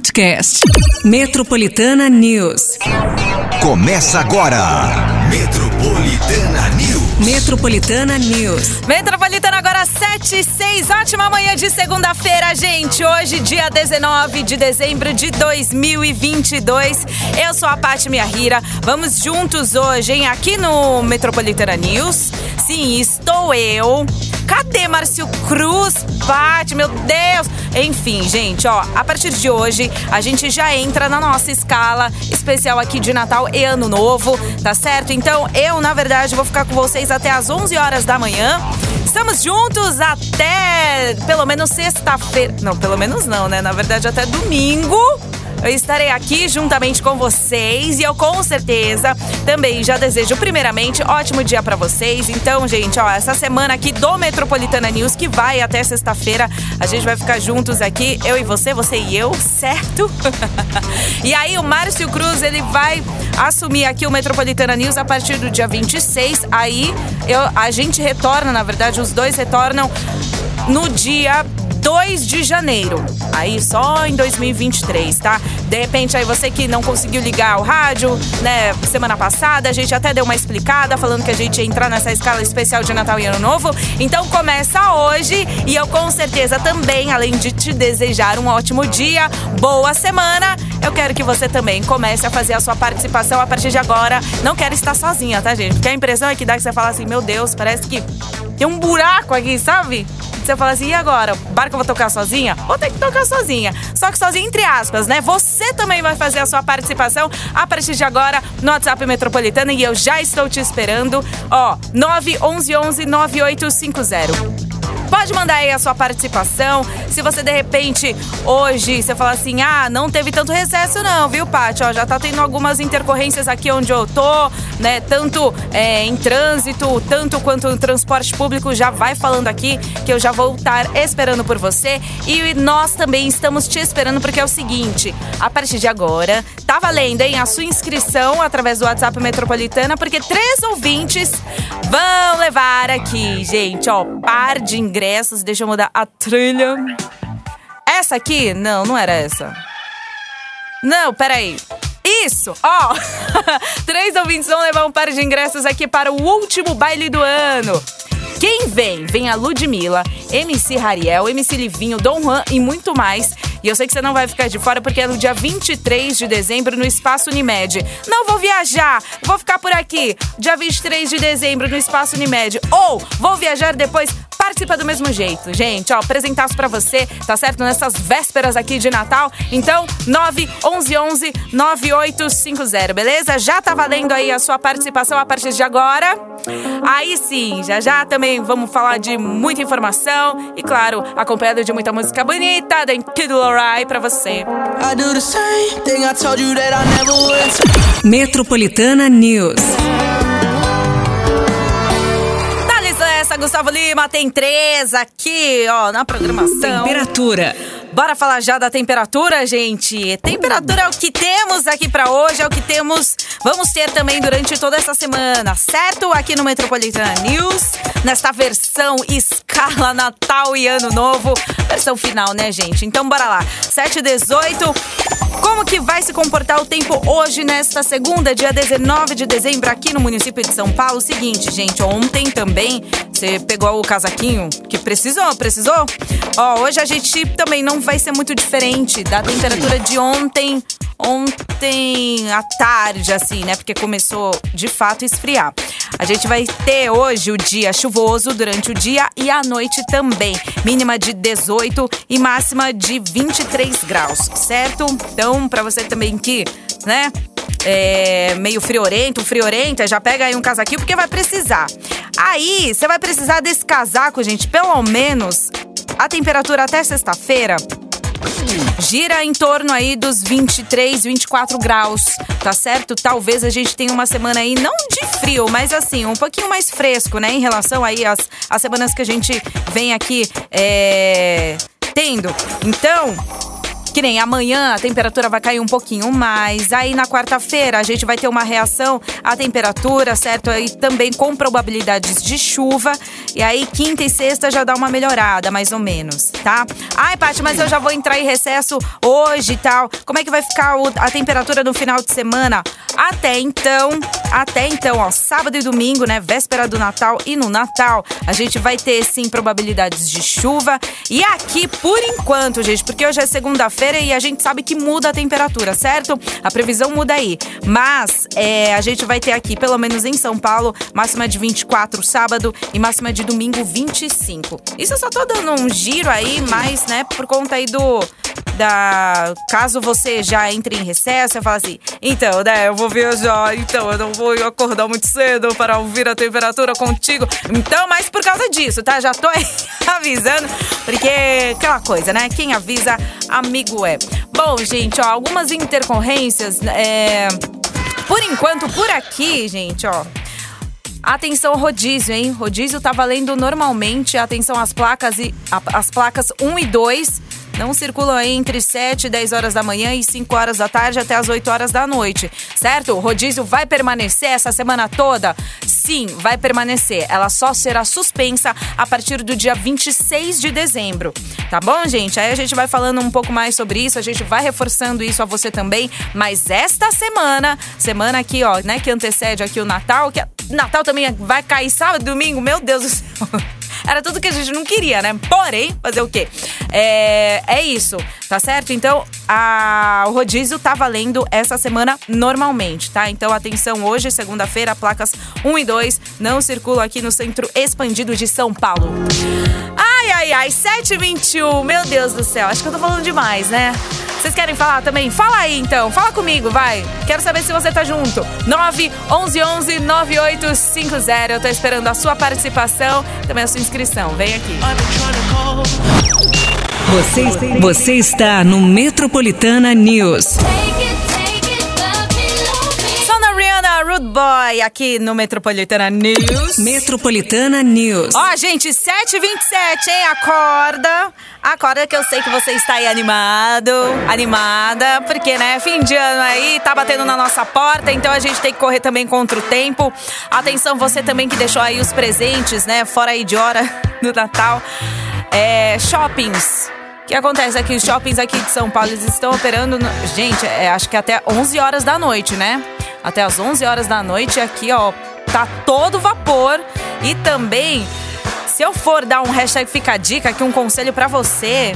podcast. Metropolitana News. Começa agora. Metropolitana News. Metropolitana News. Metropolitana agora 7 e 6. Ótima manhã de segunda-feira, gente. Hoje, dia 19 de dezembro de 2022. Eu sou a Paty Miahira. Vamos juntos hoje, hein? Aqui no Metropolitana News. Sim, estou eu. Cadê Márcio Cruz? Paty, meu Deus! Enfim, gente, ó, a partir de hoje a gente já entra na nossa escala especial aqui de Natal e Ano Novo, tá certo? Então eu, na verdade, vou ficar com vocês até às 11 horas da manhã. Estamos juntos até pelo menos sexta-feira. Não, pelo menos não, né? Na verdade, até domingo. Eu estarei aqui juntamente com vocês e eu com certeza também já desejo primeiramente ótimo dia para vocês. Então, gente, ó, essa semana aqui do Metropolitana News que vai até sexta-feira, a gente vai ficar juntos aqui, eu e você, você e eu, certo? e aí o Márcio Cruz, ele vai assumir aqui o Metropolitana News a partir do dia 26. Aí eu, a gente retorna, na verdade, os dois retornam no dia 2 de janeiro. Aí só em 2023, tá? De repente aí você que não conseguiu ligar o rádio, né, semana passada, a gente até deu uma explicada falando que a gente ia entrar nessa escala especial de Natal e Ano Novo. Então começa hoje e eu com certeza também, além de te desejar um ótimo dia, boa semana, eu quero que você também comece a fazer a sua participação a partir de agora. Não quero estar sozinha, tá, gente? Porque a impressão é que dá que você fala assim, meu Deus, parece que tem um buraco aqui, sabe? Você fala assim, e agora? Barco eu vou tocar sozinha? Vou ter que tocar sozinha. Só que sozinha entre aspas, né? Você também vai fazer a sua participação a partir de agora no WhatsApp Metropolitana e eu já estou te esperando. Ó, 911 9850. Pode mandar aí a sua participação. Se você de repente hoje você fala assim: "Ah, não teve tanto recesso não, viu, Paty? Ó, já tá tendo algumas intercorrências aqui onde eu tô, né? Tanto é, em trânsito, tanto quanto no transporte público, já vai falando aqui que eu já vou estar esperando por você e nós também estamos te esperando porque é o seguinte, a partir de agora, tá valendo, hein, a sua inscrição através do WhatsApp Metropolitana, porque três ouvintes vão levar aqui, gente, ó, par de ingressos ingressos. Deixa eu mudar a trilha. Essa aqui? Não, não era essa. Não, peraí. Isso! Ó! Três ouvintes vão levar um par de ingressos aqui para o último baile do ano. Quem vem? Vem a Ludmilla, MC Rariel, MC Livinho, Dom Juan e muito mais. E eu sei que você não vai ficar de fora porque é no dia 23 de dezembro no Espaço Unimed. Não vou viajar, vou ficar por aqui. Dia 23 de dezembro no Espaço Unimed. Ou vou viajar depois participa do mesmo jeito. Gente, ó, apresentaço para você, tá certo? Nessas vésperas aqui de Natal. Então, 911 9850, beleza? Já tá valendo aí a sua participação a partir de agora. Aí sim, já já também vamos falar de muita informação e, claro, acompanhado de muita música bonita da Kid Lorai pra você. Metropolitana News. essa, Gustavo Lima, tem três aqui, ó, na programação. Temperatura. Bora falar já da temperatura, gente. Temperatura é o que temos aqui para hoje, é o que temos, vamos ter também durante toda essa semana, certo? Aqui no Metropolitana News, nesta versão escala Natal e Ano Novo, versão final, né, gente? Então bora lá. 7 18 como que vai se comportar o tempo hoje, nesta segunda, dia 19 de dezembro, aqui no município de São Paulo? Seguinte, gente, ontem também você pegou o casaquinho que precisou, precisou? Ó, hoje a gente também não vai ser muito diferente da temperatura de ontem, ontem à tarde, assim, né? Porque começou de fato a esfriar. A gente vai ter hoje o dia chuvoso durante o dia e a noite também. Mínima de 18 e máxima de 23 graus, certo? Então, para você também que, né, é, meio friorento, friorenta, já pega aí um casaquinho porque vai precisar. Aí, você vai precisar desse casaco, gente, pelo menos a temperatura até sexta-feira gira em torno aí dos 23, 24 graus, tá certo? Talvez a gente tenha uma semana aí não de frio, mas assim, um pouquinho mais fresco, né? Em relação aí às, às semanas que a gente vem aqui é, tendo. Então, que nem amanhã a temperatura vai cair um pouquinho mais. Aí na quarta-feira a gente vai ter uma reação à temperatura, certo? E também com probabilidades de chuva. E aí, quinta e sexta já dá uma melhorada, mais ou menos, tá? Ai, Paty, mas eu já vou entrar em recesso hoje e tal. Como é que vai ficar a temperatura no final de semana? Até então, até então, ó, sábado e domingo, né? Véspera do Natal e no Natal, a gente vai ter sim probabilidades de chuva. E aqui, por enquanto, gente, porque hoje é segunda-feira e a gente sabe que muda a temperatura, certo? A previsão muda aí. Mas é, a gente vai ter aqui, pelo menos em São Paulo, máxima de 24 sábado e máxima de domingo 25. Isso eu só tô dando um giro aí, mas, né, por conta aí do da. Caso você já entre em recesso, você fala assim: então, né, eu vou viajar, então eu não vou acordar muito cedo para ouvir a temperatura contigo. Então, mas por causa disso, tá? Já tô avisando, porque aquela coisa, né? Quem avisa, amigo é. Bom, gente, ó, algumas intercorrências. É... Por enquanto, por aqui, gente, ó. Atenção rodízio, hein? Rodízio tá valendo normalmente. Atenção às placas e as placas 1 e 2 não circulam entre 7 e 10 horas da manhã e 5 horas da tarde até as 8 horas da noite, certo? O rodízio vai permanecer essa semana toda? Sim, vai permanecer. Ela só será suspensa a partir do dia 26 de dezembro. Tá bom, gente? Aí a gente vai falando um pouco mais sobre isso, a gente vai reforçando isso a você também. Mas esta semana, semana aqui, ó, né, que antecede aqui o Natal, que Natal também vai cair sábado, domingo, meu Deus do céu. Era tudo que a gente não queria, né? Porém, fazer o quê? É, é isso, tá certo? Então, a, o rodízio tá valendo essa semana normalmente, tá? Então, atenção, hoje, segunda-feira, placas 1 e 2 não circulam aqui no centro expandido de São Paulo. Ai, ai, ai, 7h21, meu Deus do céu, acho que eu tô falando demais, né? Vocês querem falar também? Fala aí então, fala comigo, vai. Quero saber se você tá junto. 9 11 11 9850. Eu tô esperando a sua participação, também a sua inscrição. Vem aqui. Você, você está no Metropolitana News. Rude Boy aqui no Metropolitana News. Metropolitana News. Ó, gente, 7h27, hein? Acorda. Acorda que eu sei que você está aí animado, animada, porque, né, fim de ano aí, tá batendo na nossa porta, então a gente tem que correr também contra o tempo. Atenção, você também que deixou aí os presentes, né, fora aí de hora do Natal. É, shoppings. Que acontece aqui? Os shoppings aqui de São Paulo estão operando, no... gente, é, acho que até 11 horas da noite, né? até as 11 horas da noite. Aqui, ó, tá todo vapor. E também, se eu for dar um hashtag Fica a Dica, aqui um conselho para você,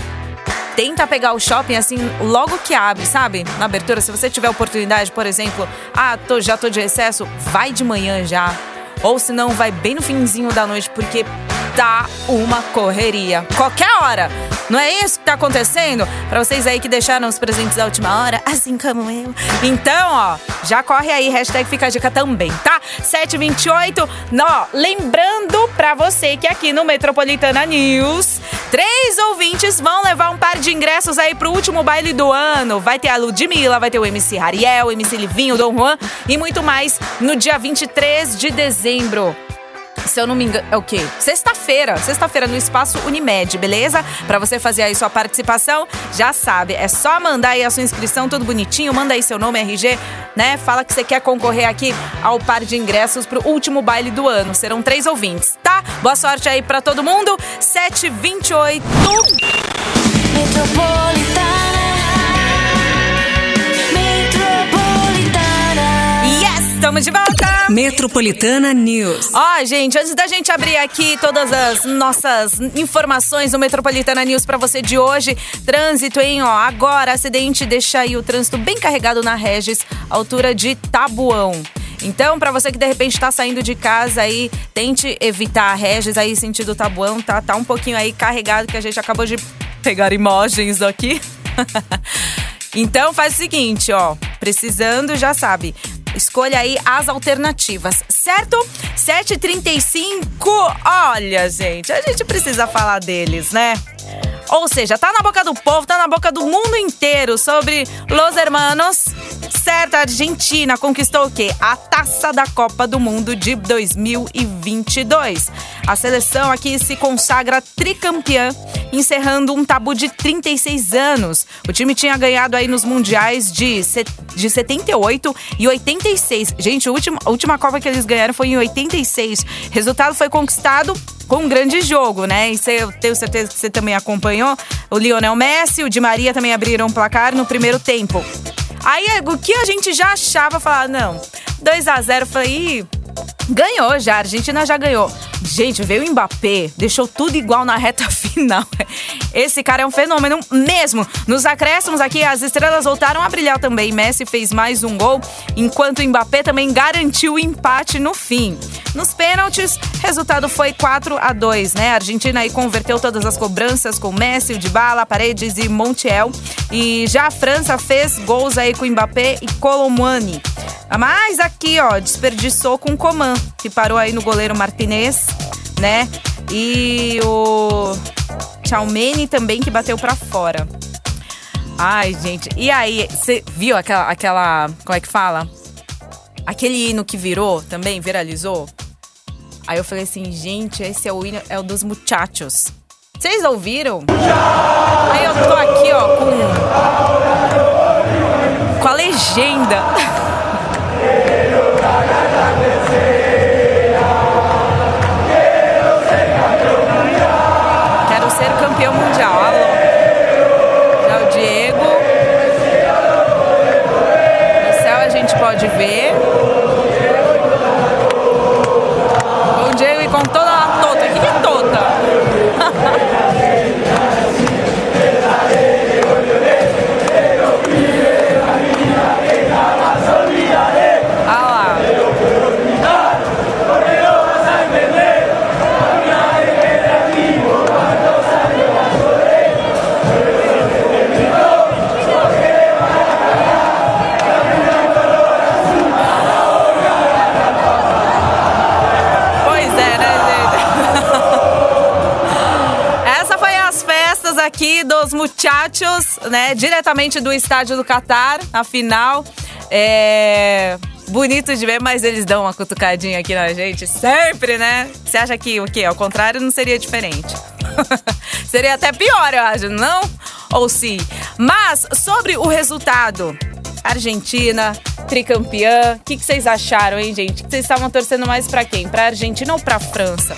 tenta pegar o shopping assim logo que abre, sabe? Na abertura, se você tiver oportunidade, por exemplo, ah, tô, já tô de recesso, vai de manhã já. Ou se não, vai bem no finzinho da noite, porque tá uma correria. Qualquer hora. Não é isso que tá acontecendo? Para vocês aí que deixaram os presentes da última hora, assim como eu. Então, ó, já corre aí, hashtag fica a dica também, tá? 728. Ó, lembrando pra você que aqui no Metropolitana News, três ouvintes vão levar um par de ingressos aí pro último baile do ano. Vai ter a Ludmilla, vai ter o MC Ariel, o MC Livinho, o Dom Juan e muito mais no dia 23 de dezembro se eu não me engano, é o quê? Sexta-feira, sexta-feira no Espaço Unimed, beleza? Para você fazer aí sua participação, já sabe, é só mandar aí a sua inscrição, tudo bonitinho, manda aí seu nome, RG, né? Fala que você quer concorrer aqui ao par de ingressos pro último baile do ano. Serão três ouvintes, tá? Boa sorte aí para todo mundo. 728 Metropolitana Estamos de volta! Metropolitana News. Ó, gente, antes da gente abrir aqui todas as nossas informações do Metropolitana News para você de hoje, trânsito, hein? Ó, agora acidente deixa aí o trânsito bem carregado na Regis, altura de Tabuão. Então, para você que de repente está saindo de casa aí, tente evitar a Regis aí sentido Tabuão, tá? Tá um pouquinho aí carregado que a gente acabou de pegar imagens aqui. então, faz o seguinte, ó, precisando, já sabe, Escolha aí as alternativas, certo? 7h35. Olha, gente, a gente precisa falar deles, né? Ou seja, tá na boca do povo, tá na boca do mundo inteiro sobre Los Hermanos certo, a Argentina conquistou o quê? A taça da Copa do Mundo de 2022. A seleção aqui se consagra tricampeã, encerrando um tabu de 36 anos. O time tinha ganhado aí nos mundiais de, de 78 e 86. Gente, a última, a última Copa que eles ganharam foi em 86. Resultado foi conquistado com um grande jogo, né? E eu tenho certeza que você também acompanhou. O Lionel Messi, o Di Maria também abriram o placar no primeiro tempo. Aí o que a gente já achava, falar, não, 2 a 0 falei, ganhou já, a Argentina já ganhou. Gente, veio o Mbappé, deixou tudo igual na reta final. Esse cara é um fenômeno mesmo. Nos acréscimos aqui, as estrelas voltaram a brilhar também. Messi fez mais um gol, enquanto o Mbappé também garantiu o empate no fim. Nos pênaltis, resultado foi 4 a 2, né? A Argentina aí converteu todas as cobranças com Messi, Dybala, Paredes e Montiel. E já a França fez gols aí com Mbappé e Colomani. Mas aqui, ó, desperdiçou com o Coman, que parou aí no goleiro Martinez, né? E o Chalmeni também, que bateu para fora. Ai, gente. E aí, você viu aquela, aquela. Como é que fala? Aquele hino que virou também, viralizou? Aí eu falei assim, gente, esse é o hino, é o dos muchachos. Vocês ouviram? Aí eu tô aqui, ó, com. com a legenda. Quero ser campeão mundial. Alô. Já o Diego. No céu a gente pode ver. Né? Diretamente do estádio do Catar, na final. É bonito de ver, mas eles dão uma cutucadinha aqui na gente, sempre, né? Você acha que o quê? Ao contrário, não seria diferente. seria até pior, eu acho, não? Ou sim? Mas sobre o resultado, Argentina, tricampeã, o que, que vocês acharam, hein, gente? Vocês estavam torcendo mais pra quem? Pra Argentina ou pra França?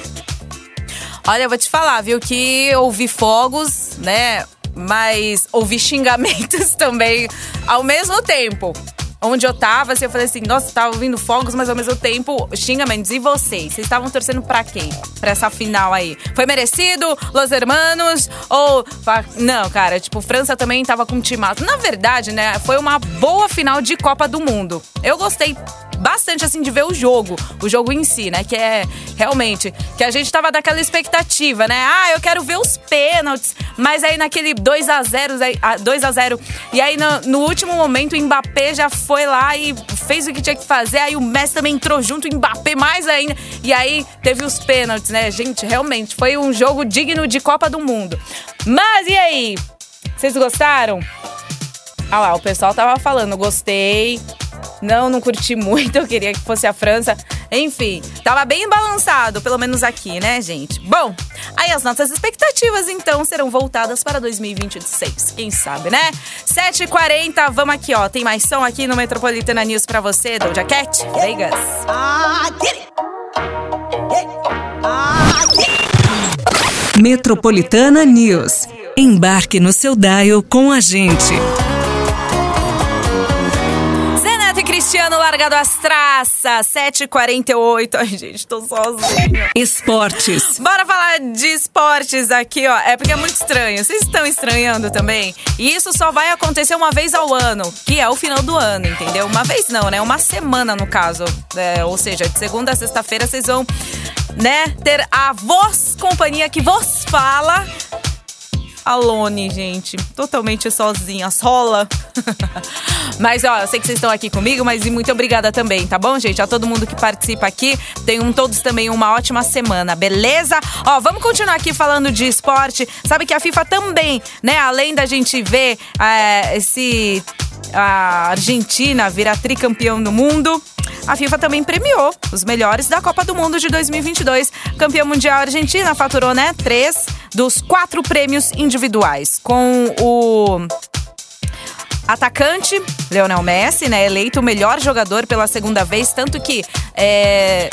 Olha, eu vou te falar, viu, que ouvi fogos, né? Mas ouvi xingamentos também ao mesmo tempo onde eu tava, assim, eu falei assim, nossa, tava ouvindo fogos, mas ao mesmo tempo xingamentos. E vocês? Vocês estavam torcendo pra quem? Pra essa final aí? Foi merecido? Los Hermanos? Ou. Não, cara, tipo, França também tava com um timaço. Na verdade, né, foi uma boa final de Copa do Mundo. Eu gostei bastante assim de ver o jogo, o jogo em si, né? Que é realmente que a gente tava daquela expectativa, né? Ah, eu quero ver os pênaltis, mas aí naquele 2 a 0, 2 a 0 e aí no, no, último momento o Mbappé já foi lá e fez o que tinha que fazer, aí o Messi também entrou junto, o Mbappé mais ainda, e aí teve os pênaltis, né? Gente, realmente foi um jogo digno de Copa do Mundo. Mas e aí? Vocês gostaram? Ah lá, o pessoal tava falando, gostei, não, não curti muito, eu queria que fosse a França. Enfim, tava bem balançado, pelo menos aqui, né, gente? Bom, aí as nossas expectativas, então, serão voltadas para 2026. Quem sabe, né? 7h40, vamos aqui, ó. Tem mais som aqui no Metropolitana News pra você, Doja Cat, Vegas. Metropolitana News. Embarque no seu dial com a gente. Cristiano largado as traças, 7h48. Ai, gente, tô sozinha. Esportes. Bora falar de esportes aqui, ó. É porque é muito estranho. Vocês estão estranhando também? E isso só vai acontecer uma vez ao ano, que é o final do ano, entendeu? Uma vez não, né? Uma semana, no caso. É, ou seja, de segunda a sexta-feira vocês vão, né, ter a voz companhia que vos fala Alone, gente. Totalmente sozinha, sola. mas, ó, eu sei que vocês estão aqui comigo, mas muito obrigada também, tá bom, gente? A todo mundo que participa aqui. Tenham todos também uma ótima semana, beleza? Ó, vamos continuar aqui falando de esporte. Sabe que a FIFA também, né, além da gente ver é, esse a Argentina vira tricampeão do mundo. A FIFA também premiou os melhores da Copa do Mundo de 2022. Campeão mundial Argentina faturou, né, três dos quatro prêmios individuais, com o atacante Leonel Messi, né, eleito o melhor jogador pela segunda vez, tanto que é,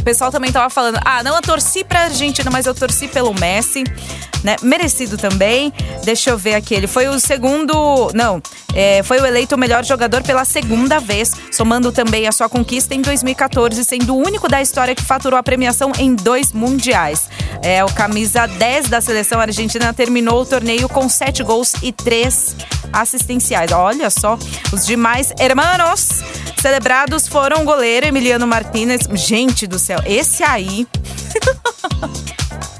o pessoal também tava falando, ah, não, eu torci pra Argentina, mas eu torci pelo Messi, né? Merecido também. Deixa eu ver aqui, ele foi o segundo, não, é, foi o eleito melhor jogador pela segunda vez, somando também a sua conquista em 2014, sendo o único da história que faturou a premiação em dois mundiais. É, o camisa 10 da seleção argentina terminou o torneio com sete gols e três assistenciais. Olha só, os demais hermanos celebrados foram o goleiro Emiliano Martinez. Gente do céu, esse aí.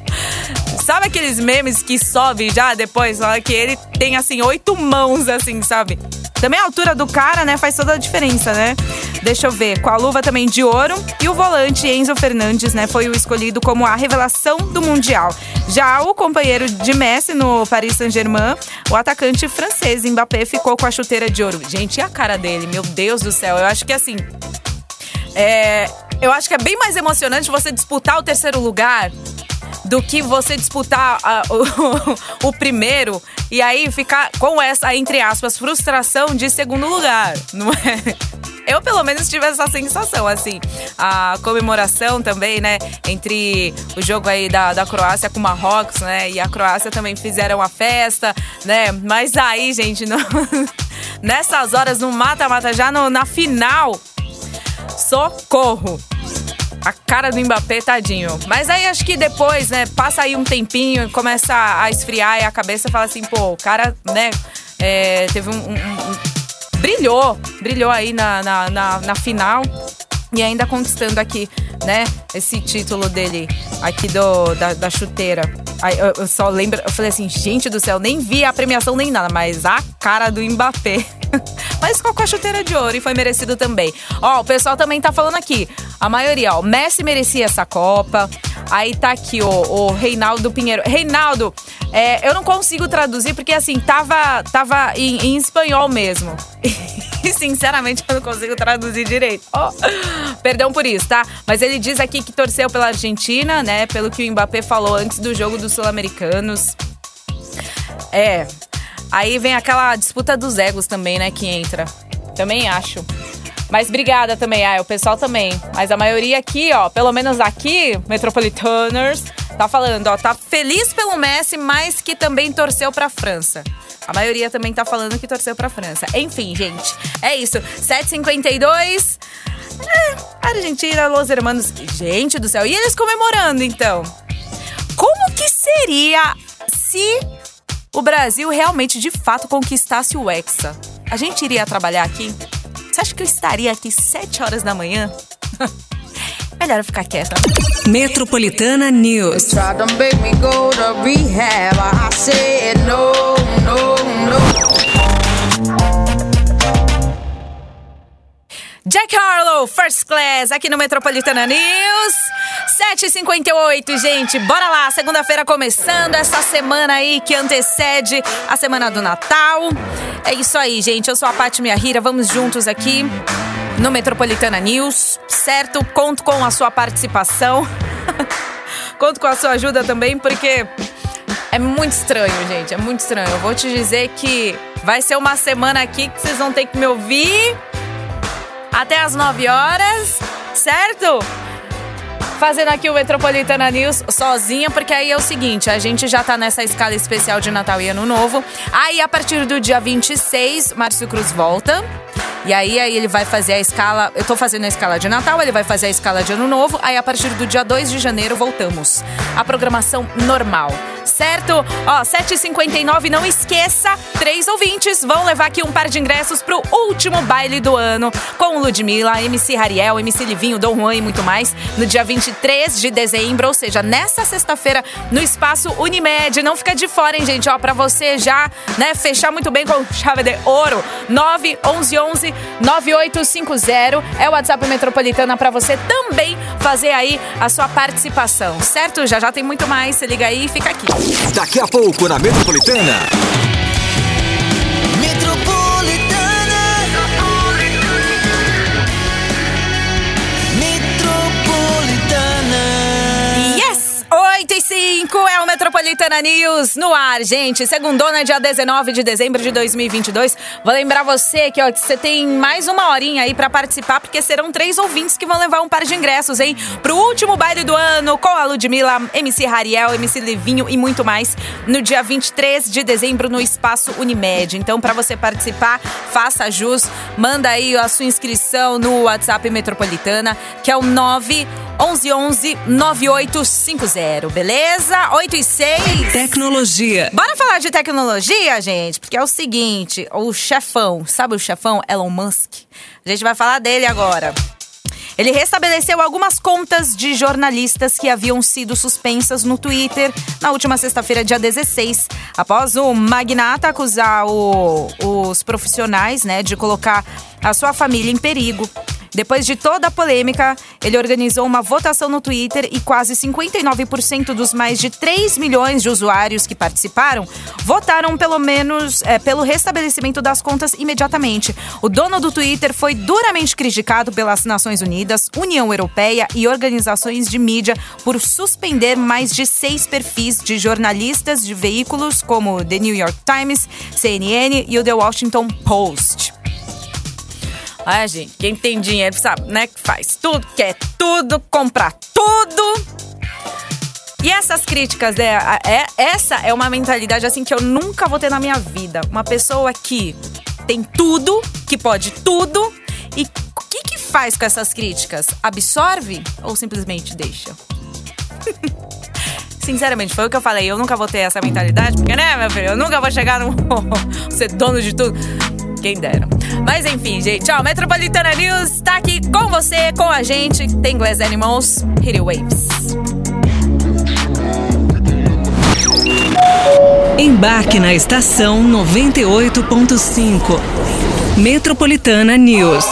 sabe aqueles memes que sobe já depois? Que ele tem assim oito mãos, assim, sabe? Também a altura do cara, né, faz toda a diferença, né? Deixa eu ver, com a luva também de ouro e o volante Enzo Fernandes, né, foi o escolhido como a revelação do Mundial. Já o companheiro de Messi no Paris Saint-Germain, o atacante francês Mbappé ficou com a chuteira de ouro. Gente, e a cara dele? Meu Deus do céu, eu acho que assim, é, eu acho que é bem mais emocionante você disputar o terceiro lugar do que você disputar uh, o, o, primeiro e aí ficar com essa, entre aspas, frustração de segundo lugar, não é? Eu, pelo menos, tive essa sensação, assim. A comemoração também, né? Entre o jogo aí da, da Croácia com o Marrocos, né? E a Croácia também fizeram a festa, né? Mas aí, gente, nessas horas, no mata-mata, já no, na final, socorro! A cara do Mbappé, tadinho. Mas aí acho que depois, né, passa aí um tempinho, começa a esfriar e a cabeça fala assim, pô, o cara, né, é, teve um, um, um, brilhou, brilhou aí na, na, na, na final e ainda conquistando aqui, né, esse título dele aqui do, da, da chuteira. Aí eu, eu, só lembro, eu falei assim, gente do céu, nem vi a premiação nem nada, mas a cara do Mbappé. mas com a chuteira de ouro e foi merecido também. Ó, o pessoal também tá falando aqui, a maioria, ó, Messi merecia essa Copa. Aí tá aqui o, o Reinaldo Pinheiro. Reinaldo, é, eu não consigo traduzir porque assim, tava, tava em, em espanhol mesmo. E sinceramente eu não consigo traduzir direito. Oh, perdão por isso, tá? Mas ele diz aqui que torceu pela Argentina, né? Pelo que o Mbappé falou antes do jogo dos Sul-Americanos. É. Aí vem aquela disputa dos egos também, né? Que entra. Também acho. Mas obrigada também, ah, o pessoal também. Mas a maioria aqui, ó, pelo menos aqui, Metropolitaners, tá falando, ó, tá feliz pelo Messi, mas que também torceu pra França. A maioria também tá falando que torceu pra França. Enfim, gente, é isso. 7h52. É, Argentina, Los Hermanos. Gente do céu. E eles comemorando, então? Como que seria se o Brasil realmente, de fato, conquistasse o Hexa? A gente iria trabalhar aqui? Você acha que eu estaria aqui 7 horas da manhã? Melhor eu ficar quieta. Metropolitana News. Jack Harlow, First Class, aqui no Metropolitana News. 7h58, gente. Bora lá, segunda-feira começando essa semana aí que antecede a semana do Natal. É isso aí, gente. Eu sou a Paty Miahira. Vamos juntos aqui no Metropolitana News, certo? Conto com a sua participação. Conto com a sua ajuda também, porque é muito estranho, gente. É muito estranho. Eu vou te dizer que vai ser uma semana aqui que vocês vão ter que me ouvir até as 9 horas, certo? fazendo aqui o Metropolitana News sozinha, porque aí é o seguinte, a gente já tá nessa escala especial de Natal e Ano Novo. Aí, a partir do dia 26, Márcio Cruz volta. E aí, aí ele vai fazer a escala. Eu tô fazendo a escala de Natal, ele vai fazer a escala de Ano Novo. Aí, a partir do dia 2 de janeiro, voltamos. A programação normal certo? Ó, 7h59, não esqueça, três ouvintes vão levar aqui um par de ingressos pro último baile do ano com Ludmilla, MC Rariel, MC Livinho, Dom Juan e muito mais, no dia 23 de dezembro, ou seja, nessa sexta-feira, no espaço Unimed. Não fica de fora, hein, gente? Ó, pra você já, né, fechar muito bem com chave de ouro. 911 9850 é o WhatsApp Metropolitana para você também fazer aí a sua participação, certo? Já já tem muito mais, se liga aí e fica aqui. Daqui a pouco na Metropolitana. Metropolitana News no ar, gente. Segundona, dia 19 de dezembro de 2022. Vou lembrar você que ó, você tem mais uma horinha aí para participar, porque serão três ouvintes que vão levar um par de ingressos, hein? Pro último baile do ano com a Ludmilla, MC Rariel, MC Levinho e muito mais no dia 23 de dezembro no Espaço Unimed. Então, para você participar, faça jus, manda aí a sua inscrição no WhatsApp Metropolitana, que é o 9 1111 9850, beleza? 8 e 6. Tecnologia. Bora falar de tecnologia, gente? Porque é o seguinte, o chefão, sabe o chefão Elon Musk? A gente vai falar dele agora. Ele restabeleceu algumas contas de jornalistas que haviam sido suspensas no Twitter na última sexta-feira, dia 16, após o magnata acusar o, os profissionais né, de colocar a sua família em perigo. Depois de toda a polêmica, ele organizou uma votação no Twitter e quase 59% dos mais de 3 milhões de usuários que participaram votaram pelo menos é, pelo restabelecimento das contas imediatamente. O dono do Twitter foi duramente criticado pelas Nações Unidas, União Europeia e organizações de mídia por suspender mais de seis perfis de jornalistas de veículos como The New York Times, CNN e o The Washington Post. Ah, gente, quem tem dinheiro sabe, né? Que faz tudo, quer tudo, comprar tudo. E essas críticas, é, é, essa é uma mentalidade assim que eu nunca vou ter na minha vida. Uma pessoa que tem tudo, que pode tudo, e o que, que faz com essas críticas? Absorve ou simplesmente deixa? Sinceramente, foi o que eu falei. Eu nunca vou ter essa mentalidade, porque, né, meu filho? Eu nunca vou chegar no. ser dono de tudo. Quem dera. Mas enfim, gente, ó, Metropolitana News tá aqui com você, com a gente. Tem Glass Animals, Hit Waves. Embarque na estação 98.5. Metropolitana News.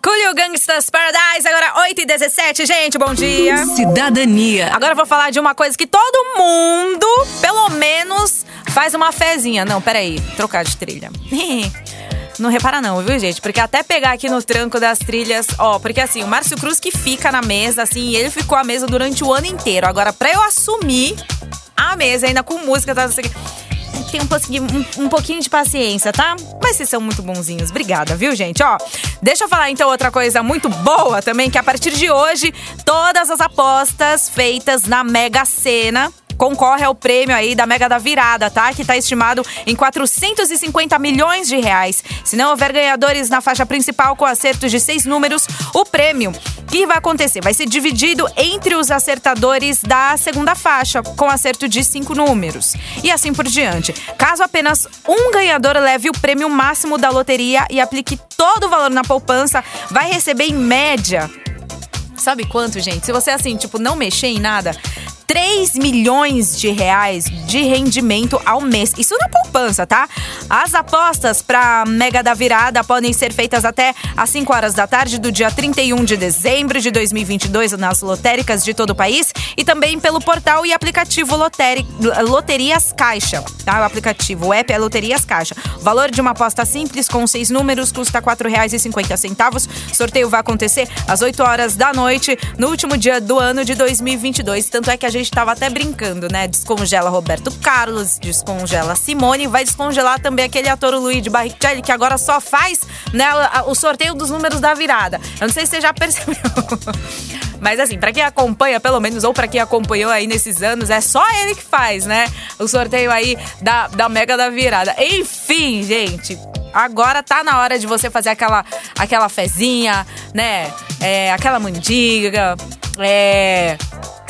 Coolio Gangsters Paradise, agora 8 e 17 gente, bom dia. Cidadania. Agora eu vou falar de uma coisa que todo mundo, pelo menos, faz uma fezinha. Não, peraí, trocar de trilha. Não repara não, viu, gente? Porque até pegar aqui no tranco das trilhas, ó, porque assim, o Márcio Cruz que fica na mesa, assim, ele ficou à mesa durante o ano inteiro. Agora, pra eu assumir a mesa, ainda com música, tá? Assim, tem um pouquinho, um, um pouquinho de paciência, tá? Mas vocês são muito bonzinhos. Obrigada, viu, gente? Ó, deixa eu falar então outra coisa muito boa também, que a partir de hoje, todas as apostas feitas na Mega Sena concorre ao prêmio aí da Mega da Virada, tá? Que tá estimado em 450 milhões de reais. Se não houver ganhadores na faixa principal com acertos de seis números, o prêmio que vai acontecer vai ser dividido entre os acertadores da segunda faixa, com acerto de cinco números. E assim por diante. Caso apenas um ganhador leve o prêmio máximo da loteria e aplique todo o valor na poupança, vai receber em média Sabe quanto, gente? Se você, assim, tipo, não mexer em nada, 3 milhões de reais de rendimento ao mês. Isso na poupança, tá? As apostas para Mega da Virada podem ser feitas até às 5 horas da tarde do dia 31 de dezembro de 2022 nas lotéricas de todo o país e também pelo portal e aplicativo Loteri Loterias Caixa, tá? O aplicativo, o app é Loterias Caixa. O valor de uma aposta simples com seis números custa R$ 4,50. Sorteio vai acontecer às 8 horas da noite, no último dia do ano de 2022. Tanto é que a gente tava até brincando, né? Descongela Roberto Carlos, descongela Simone, vai descongelar também aquele ator Luigi Barrichelli, que agora só faz né, o sorteio dos números da virada. Eu não sei se você já percebeu. Mas assim, para quem acompanha, pelo menos, ou para quem acompanhou aí nesses anos, é só ele que faz, né? O sorteio aí da, da Mega da Virada. Enfim, gente, agora tá na hora de você fazer aquela, aquela fezinha, né? É, aquela mandiga, é,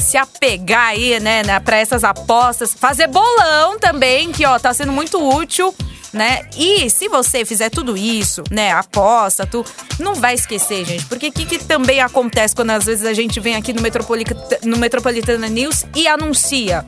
se apegar aí, né, né para essas apostas, fazer bolão também, que ó, tá sendo muito útil. Né? E se você fizer tudo isso, né, aposta, tu não vai esquecer, gente, porque o que, que, também acontece quando às vezes a gente vem aqui no, Metropolita, no Metropolitana News e anuncia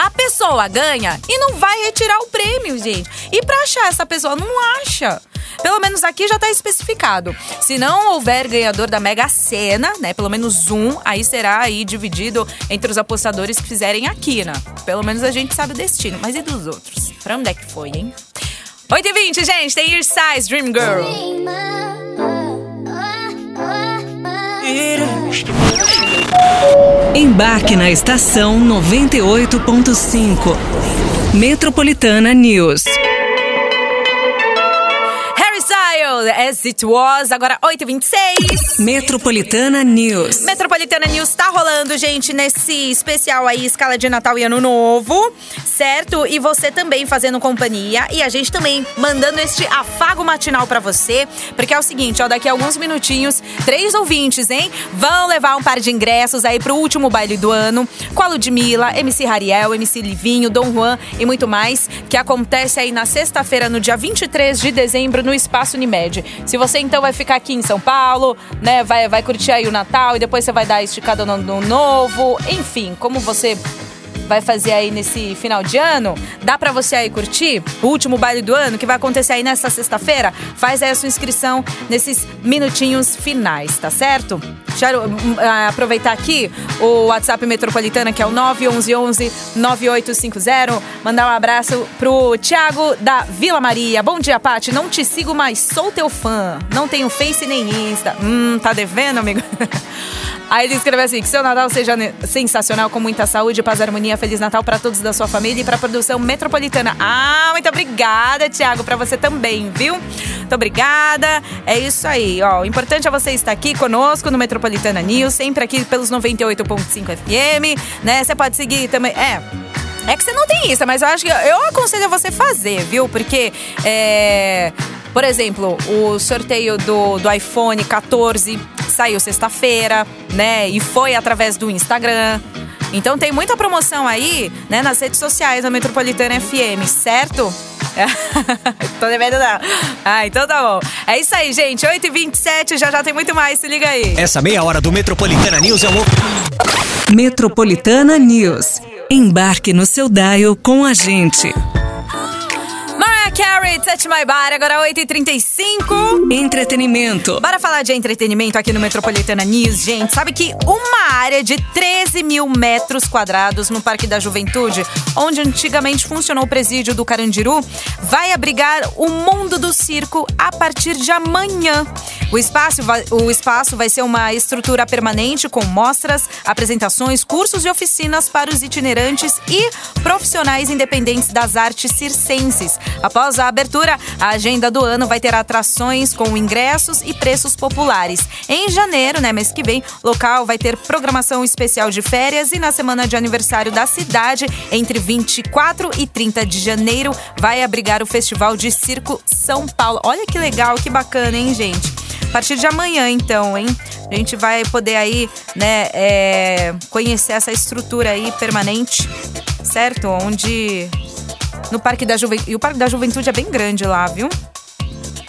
a pessoa ganha e não vai retirar o prêmio, gente. E para achar essa pessoa, não acha. Pelo menos aqui já está especificado. Se não houver ganhador da Mega Sena, né, pelo menos um, aí será aí dividido entre os apostadores que fizerem a quina. Pelo menos a gente sabe o destino. Mas e dos outros? Pra onde é que foi, hein? 8h20, gente, tem Your Size Dream Girl. Embarque na estação 98.5. Metropolitana News. As It Was, agora 8h26. Metropolitana News. Metropolitana News tá rolando, gente, nesse especial aí, escala de Natal e Ano Novo, certo? E você também fazendo companhia e a gente também mandando este afago matinal pra você, porque é o seguinte, ó, daqui a alguns minutinhos, três ouvintes, hein, vão levar um par de ingressos aí pro último baile do ano com a Ludmilla, MC Rariel, MC Livinho, Dom Juan e muito mais, que acontece aí na sexta-feira, no dia 23 de dezembro, no Espaço Unimed. Se você então vai ficar aqui em São Paulo, né, vai, vai curtir aí o Natal e depois você vai dar esticada no, no novo, enfim, como você vai fazer aí nesse final de ano, dá pra você aí curtir o último baile do ano que vai acontecer aí nessa sexta-feira? Faz aí a sua inscrição nesses minutinhos finais, tá certo? Quero hum, ah, aproveitar aqui o WhatsApp Metropolitana, que é o 911 9850. Mandar um abraço pro Thiago da Vila Maria. Bom dia, Pati. Não te sigo, mas sou teu fã. Não tenho Face nem Insta. Hum, tá devendo, amigo? Aí ele escreveu assim: que seu Natal seja sensacional, com muita saúde, paz, harmonia, Feliz Natal para todos da sua família e para a produção metropolitana. Ah, muito obrigada, Tiago, para você também, viu? Muito obrigada. É isso aí, ó. O importante é você estar aqui conosco no Metropolitana News, sempre aqui pelos 98.5 FM, né? Você pode seguir também. É. É que você não tem isso, mas eu acho que eu aconselho você fazer, viu? Porque é. Por exemplo, o sorteio do, do iPhone 14 saiu sexta-feira, né? E foi através do Instagram. Então tem muita promoção aí, né, nas redes sociais da Metropolitana FM, certo? Tô devendo não. Ah, então tá bom. É isso aí, gente. 8h27, já já tem muito mais. Se liga aí. Essa meia hora do Metropolitana News é um. Metropolitana News. Embarque no seu dial com a gente. Mariah Carey, Touch My Body, agora 8h35. Entretenimento. Bora falar de entretenimento aqui no Metropolitana News, gente. Sabe que uma área de 13 mil metros quadrados no Parque da Juventude, onde antigamente funcionou o presídio do Carandiru, vai abrigar o mundo do circo a partir de amanhã. O espaço, vai, o espaço vai ser uma estrutura permanente com mostras, apresentações, cursos e oficinas para os itinerantes e profissionais independentes das artes circenses. Após a abertura, a agenda do ano vai ter atrações com ingressos e preços populares. Em janeiro, né, mês que vem, o local vai ter programação especial de férias e na semana de aniversário da cidade, entre 24 e 30 de janeiro, vai abrigar o Festival de Circo São Paulo. Olha que legal, que bacana, hein, gente? A partir de amanhã, então, hein? A gente vai poder aí, né, é, conhecer essa estrutura aí permanente, certo? Onde no Parque da Juventude. E o Parque da Juventude é bem grande lá, viu?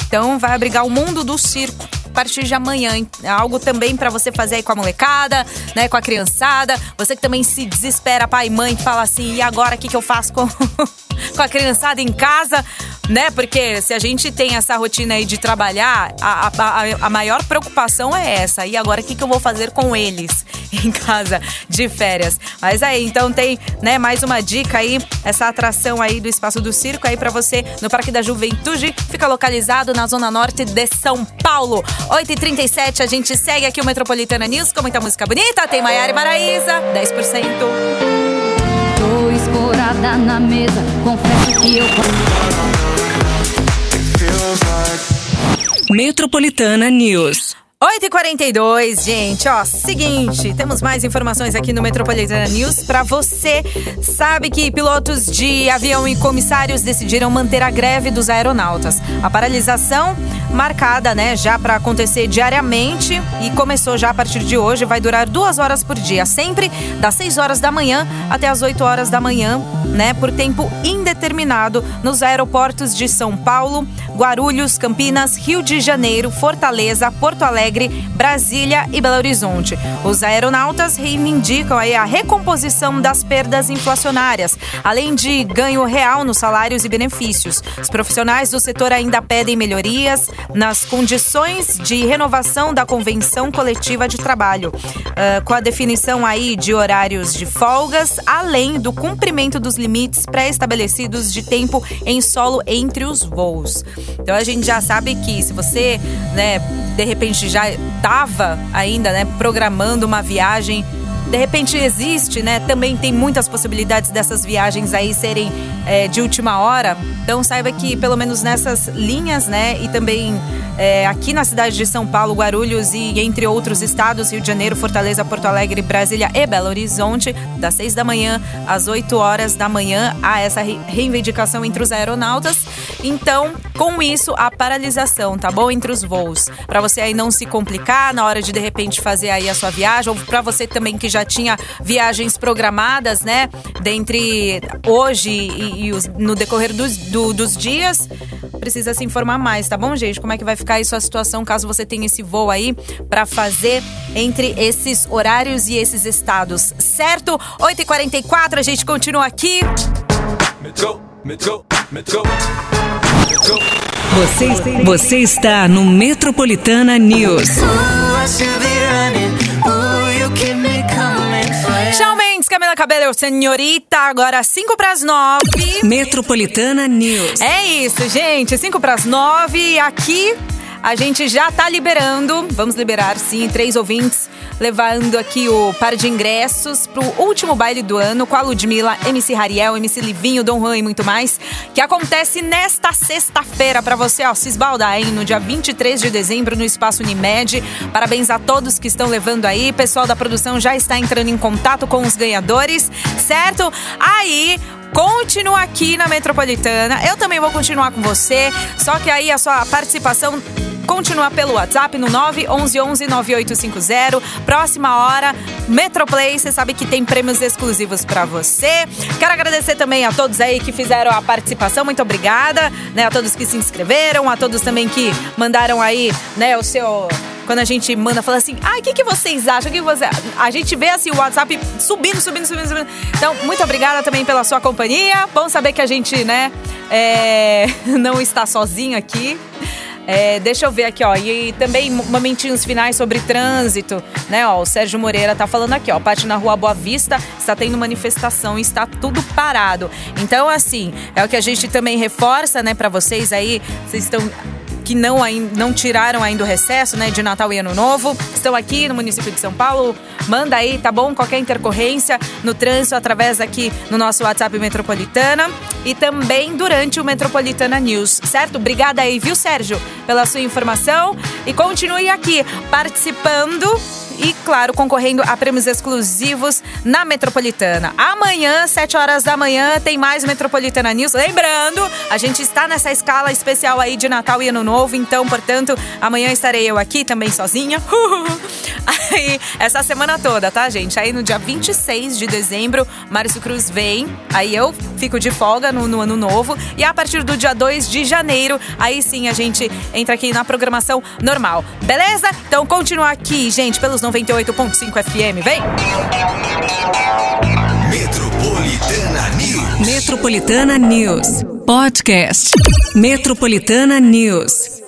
Então vai abrigar o mundo do circo a partir de amanhã. É Algo também pra você fazer aí com a molecada, né? Com a criançada. Você que também se desespera, pai e mãe, que fala assim: e agora o que, que eu faço com, com a criançada em casa? Né? Porque se a gente tem essa rotina aí de trabalhar, a, a, a- maior preocupação é essa. E agora o que, que eu vou fazer com eles em casa de férias? Mas aí, então tem, né, mais uma dica aí, essa atração aí do Espaço do Circo aí pra você no Parque da Juventude. Fica localizado na Zona Norte de São Paulo. 8h37, a gente segue aqui o Metropolitana News com muita música bonita. Tem Maiara e Maraísa, 10%. Tô na mesa, confesso que eu Metropolitana News. 8h42, gente, ó, seguinte, temos mais informações aqui no Metropolitana News pra você. Sabe que pilotos de avião e comissários decidiram manter a greve dos aeronautas. A paralisação marcada, né, já pra acontecer diariamente e começou já a partir de hoje, vai durar duas horas por dia, sempre das 6 horas da manhã até as 8 horas da manhã, né, por tempo indeterminado nos aeroportos de São Paulo, Guarulhos, Campinas, Rio de Janeiro, Fortaleza, Porto Alegre Alegre, Brasília e Belo Horizonte. Os aeronautas reivindicam a recomposição das perdas inflacionárias, além de ganho real nos salários e benefícios. Os profissionais do setor ainda pedem melhorias nas condições de renovação da convenção coletiva de trabalho, uh, com a definição aí de horários de folgas, além do cumprimento dos limites pré-estabelecidos de tempo em solo entre os voos. Então a gente já sabe que se você, né, de repente já estava ainda, né, programando uma viagem de repente existe, né? Também tem muitas possibilidades dessas viagens aí serem é, de última hora. Então saiba que pelo menos nessas linhas, né? E também é, aqui na cidade de São Paulo, Guarulhos e entre outros estados, Rio de Janeiro, Fortaleza, Porto Alegre, Brasília e Belo Horizonte, das 6 da manhã às 8 horas da manhã, há essa reivindicação entre os aeronautas. Então, com isso, a paralisação, tá bom? Entre os voos. Para você aí não se complicar na hora de de repente fazer aí a sua viagem, ou para você também que já tinha viagens programadas, né? Dentre hoje e, e os, no decorrer dos, do, dos dias, precisa se informar mais, tá bom, gente? Como é que vai ficar aí sua situação caso você tenha esse voo aí para fazer entre esses horários e esses estados, certo? 8h44, a gente continua aqui. Metrô, metrô, metrô. Você, você está no Metropolitana News. Shawn Mendes, Camila Cabello, senhorita, agora 5 para as 9. Metropolitana News. É isso, gente, 5 para as 9. Aqui a gente já tá liberando, vamos liberar sim, três ouvintes, levando aqui o par de ingressos pro último baile do ano com a Ludmilla, MC Rariel, MC Livinho, Dom Juan e muito mais, que acontece nesta sexta-feira para você, ó, se esbaldar, hein, no dia 23 de dezembro no Espaço Unimed. Parabéns a todos que estão levando aí, pessoal da produção já está entrando em contato com os ganhadores, certo? Aí, continua aqui na Metropolitana. Eu também vou continuar com você, só que aí a sua participação continua pelo WhatsApp no 911 9850. Próxima hora, Metroplay, você sabe que tem prêmios exclusivos para você. Quero agradecer também a todos aí que fizeram a participação, muito obrigada, né? A todos que se inscreveram, a todos também que mandaram aí, né, o seu quando a gente manda, fala assim, ah, o que, que vocês acham? O que você... A gente vê assim o WhatsApp subindo, subindo, subindo, subindo. Então, muito obrigada também pela sua companhia. Bom saber que a gente, né, é... não está sozinho aqui. É, deixa eu ver aqui, ó. E também momentinhos finais sobre trânsito, né? Ó, o Sérgio Moreira tá falando aqui, ó. Parte na rua Boa Vista está tendo manifestação e está tudo parado. Então, assim, é o que a gente também reforça, né, para vocês aí. Vocês estão que não, não tiraram ainda o recesso né, de Natal e Ano Novo, estão aqui no município de São Paulo. Manda aí, tá bom? Qualquer intercorrência no trânsito através aqui no nosso WhatsApp Metropolitana e também durante o Metropolitana News, certo? Obrigada aí, viu, Sérgio, pela sua informação e continue aqui participando e, claro, concorrendo a prêmios exclusivos na Metropolitana. Amanhã, 7 horas da manhã, tem mais Metropolitana News. Lembrando, a gente está nessa escala especial aí de Natal e Ano Novo, então, portanto, amanhã estarei eu aqui também sozinha. aí, essa semana toda, tá, gente? Aí no dia 26 de dezembro, Márcio Cruz vem, aí eu fico de folga no, no Ano Novo e a partir do dia 2 de janeiro, aí sim a gente entra aqui na programação normal. Beleza? Então, continua aqui, gente, pelos 98.5 FM. Vem! Metropolitana News. Metropolitana News. Podcast. Metropolitana News.